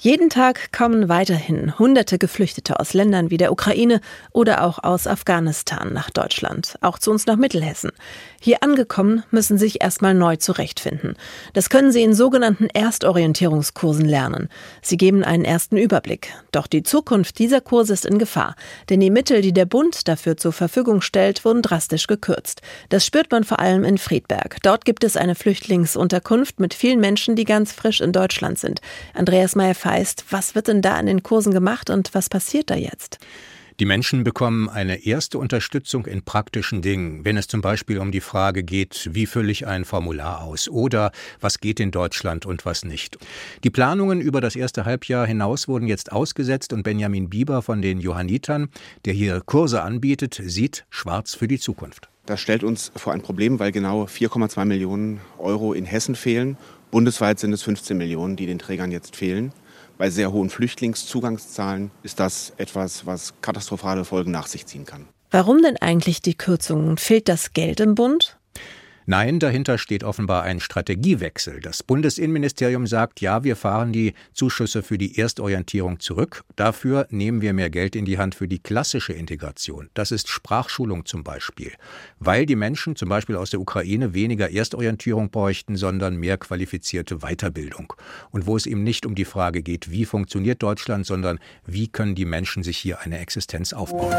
Jeden Tag kommen weiterhin hunderte Geflüchtete aus Ländern wie der Ukraine oder auch aus Afghanistan nach Deutschland, auch zu uns nach Mittelhessen. Hier angekommen müssen sich erstmal neu zurechtfinden. Das können sie in sogenannten Erstorientierungskursen lernen. Sie geben einen ersten Überblick. Doch die Zukunft dieser Kurse ist in Gefahr, denn die Mittel, die der Bund dafür zur Verfügung stellt, wurden drastisch gekürzt. Das spürt man vor allem in Friedberg. Dort gibt es eine Flüchtlingsunterkunft mit vielen Menschen, die ganz frisch in Deutschland sind. Andreas Heißt, was wird denn da an den Kursen gemacht und was passiert da jetzt? Die Menschen bekommen eine erste Unterstützung in praktischen Dingen, wenn es zum Beispiel um die Frage geht, wie fülle ich ein Formular aus oder was geht in Deutschland und was nicht. Die Planungen über das erste Halbjahr hinaus wurden jetzt ausgesetzt und Benjamin Bieber von den Johannitern, der hier Kurse anbietet, sieht schwarz für die Zukunft. Das stellt uns vor ein Problem, weil genau 4,2 Millionen Euro in Hessen fehlen. Bundesweit sind es 15 Millionen, die den Trägern jetzt fehlen. Bei sehr hohen Flüchtlingszugangszahlen ist das etwas, was katastrophale Folgen nach sich ziehen kann. Warum denn eigentlich die Kürzungen? Fehlt das Geld im Bund? Nein, dahinter steht offenbar ein Strategiewechsel. Das Bundesinnenministerium sagt, ja, wir fahren die Zuschüsse für die Erstorientierung zurück. Dafür nehmen wir mehr Geld in die Hand für die klassische Integration. Das ist Sprachschulung zum Beispiel. Weil die Menschen zum Beispiel aus der Ukraine weniger Erstorientierung bräuchten, sondern mehr qualifizierte Weiterbildung. Und wo es eben nicht um die Frage geht, wie funktioniert Deutschland, sondern wie können die Menschen sich hier eine Existenz aufbauen.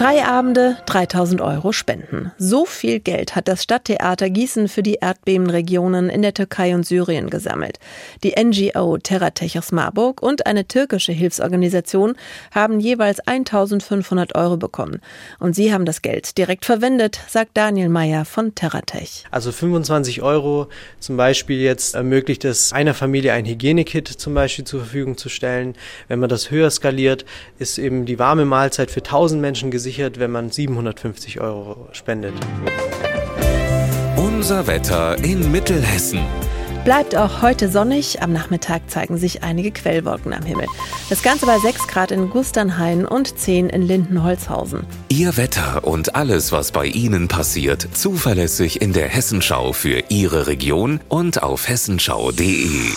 Drei Abende, 3000 Euro Spenden. So viel Geld hat das Stadttheater Theater Gießen für die Erdbebenregionen in der Türkei und Syrien gesammelt. Die NGO Terratech aus Marburg und eine türkische Hilfsorganisation haben jeweils 1500 Euro bekommen. Und sie haben das Geld direkt verwendet, sagt Daniel Meyer von Terratech. Also 25 Euro zum Beispiel jetzt ermöglicht es einer Familie ein Hygienekit zum Beispiel zur Verfügung zu stellen. Wenn man das höher skaliert, ist eben die warme Mahlzeit für 1000 Menschen gesichert, wenn man 750 Euro spendet. Unser Wetter in Mittelhessen. Bleibt auch heute sonnig. Am Nachmittag zeigen sich einige Quellwolken am Himmel. Das Ganze bei 6 Grad in Gusternhain und 10 in Lindenholzhausen. Ihr Wetter und alles, was bei Ihnen passiert, zuverlässig in der Hessenschau für Ihre Region und auf hessenschau.de.